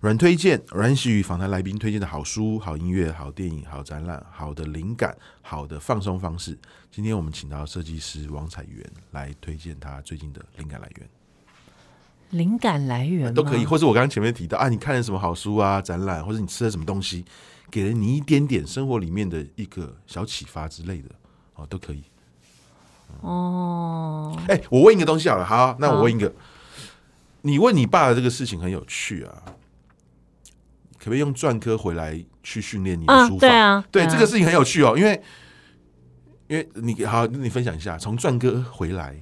软推荐，软喜与访谈来宾推荐的好书、好音乐、好电影、好展览、好的灵感、好的放松方式。今天我们请到设计师王彩元来推荐他最近的灵感来源。灵感来源都可以，或是我刚刚前面提到啊，你看了什么好书啊、展览，或者你吃了什么东西，给了你一点点生活里面的一个小启发之类的哦，都可以。哦，哎、欸，我问一个东西好了，好，那我问一个，你问你爸的这个事情很有趣啊。可不可以用篆刻回来去训练你的书法？啊对啊，对，对啊，这个事情很有趣哦，因为因为你好，你分享一下从篆刻回来。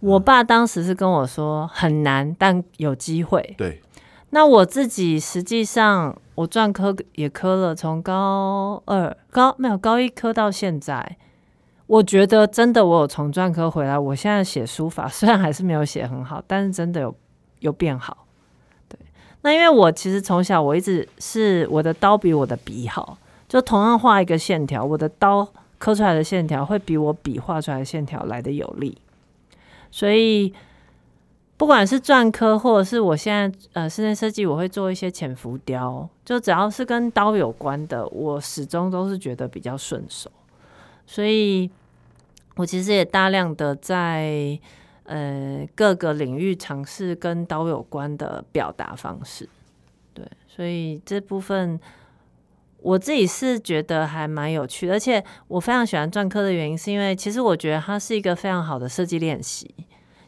我爸当时是跟我说很难，但有机会。对，那我自己实际上我篆刻也刻了，从高二高没有高一刻到现在，我觉得真的我有从篆刻回来。我现在写书法 虽然还是没有写很好，但是真的有有变好。对那因为我其实从小我一直是我的刀比我的笔好，就同样画一个线条，我的刀刻出来的线条会比我笔画出来的线条来的有力。所以不管是篆刻，或者是我现在呃室内设计，我会做一些浅浮雕，就只要是跟刀有关的，我始终都是觉得比较顺手。所以我其实也大量的在。呃，各个领域尝试跟刀有关的表达方式，对，所以这部分我自己是觉得还蛮有趣，而且我非常喜欢篆刻的原因，是因为其实我觉得它是一个非常好的设计练习，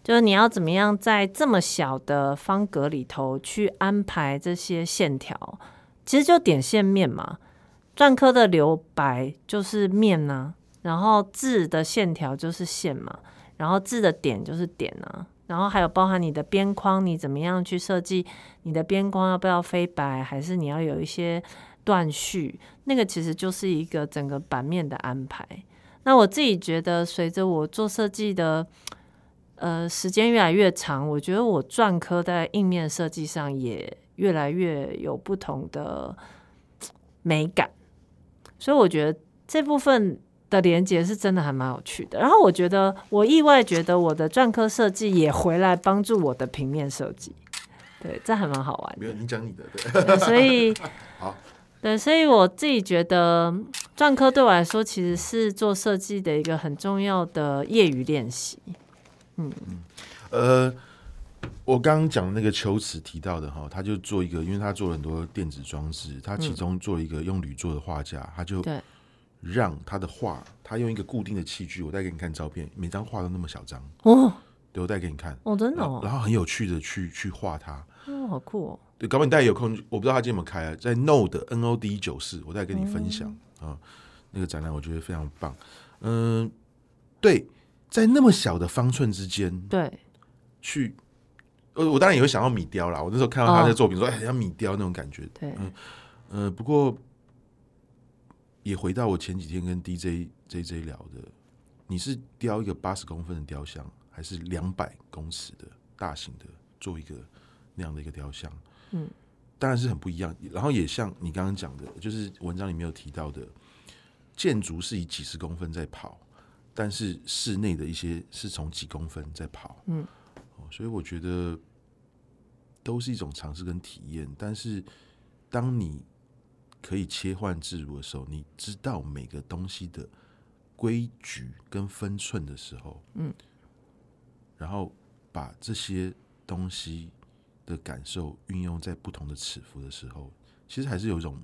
就是你要怎么样在这么小的方格里头去安排这些线条，其实就点线面嘛，篆刻的留白就是面啊，然后字的线条就是线嘛。然后字的点就是点啊，然后还有包含你的边框，你怎么样去设计你的边框？要不要飞白，还是你要有一些断续？那个其实就是一个整个版面的安排。那我自己觉得，随着我做设计的呃时间越来越长，我觉得我篆刻在印面设计上也越来越有不同的美感，所以我觉得这部分。的连接是真的还蛮有趣的，然后我觉得我意外觉得我的篆刻设计也回来帮助我的平面设计，对，这还蛮好玩的。没有，你讲你的，对，对，所以 好，对，所以我自己觉得篆刻对我来说其实是做设计的一个很重要的业余练习。嗯嗯，呃，我刚刚讲那个秋瓷提到的哈，他就做一个，因为他做了很多电子装置，他其中做一个用铝做的画架，他就对。让他的画，他用一个固定的器具，我再给你看照片，每张画都那么小张。哦，对，我带给你看。哦，真的哦，然后很有趣的去去画它，哦，好酷哦，对，搞不好你大家有空，我不知道他今天有没有开啊，在 Node N O D 九四，我再跟你分享啊、嗯，那个展览我觉得非常棒，嗯，对，在那么小的方寸之间，对，去，我我当然也会想到米雕啦，我那时候看到他的作品说，哎、哦，像米雕那种感觉，对，嗯，呃，不过。也回到我前几天跟 DJ JJ 聊的，你是雕一个八十公分的雕像，还是两百公尺的大型的做一个那样的一个雕像？嗯，当然是很不一样。然后也像你刚刚讲的，就是文章里面有提到的，建筑是以几十公分在跑，但是室内的一些是从几公分在跑。嗯，哦所以我觉得都是一种尝试跟体验。但是当你可以切换自如的时候，你知道每个东西的规矩跟分寸的时候，嗯，然后把这些东西的感受运用在不同的尺幅的时候，其实还是有一种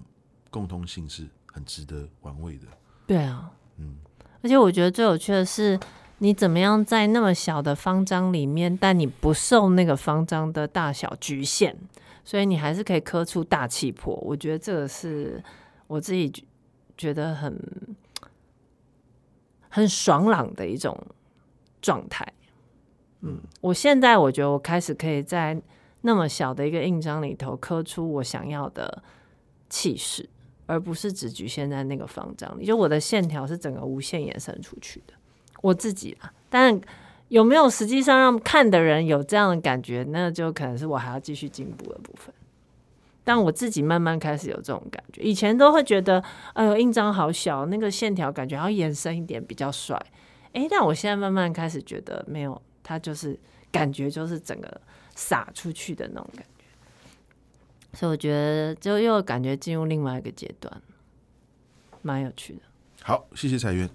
共通性，是很值得玩味的。对啊，嗯，而且我觉得最有趣的是，你怎么样在那么小的方章里面，但你不受那个方章的大小局限。所以你还是可以磕出大气魄，我觉得这个是我自己觉得很很爽朗的一种状态。嗯，我现在我觉得我开始可以在那么小的一个印章里头刻出我想要的气势，而不是只局限在那个方章里。就我的线条是整个无限延伸出去的，我自己啊，但有没有实际上让看的人有这样的感觉，那就可能是我还要继续进步的部分。但我自己慢慢开始有这种感觉，以前都会觉得，哎呦，印章好小，那个线条感觉要延伸一点比较帅。哎，但我现在慢慢开始觉得，没有，它就是感觉就是整个洒出去的那种感觉。所以我觉得，就又感觉进入另外一个阶段，蛮有趣的。好，谢谢彩云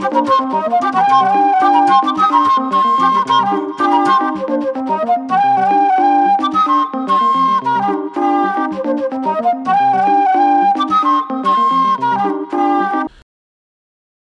Thank you.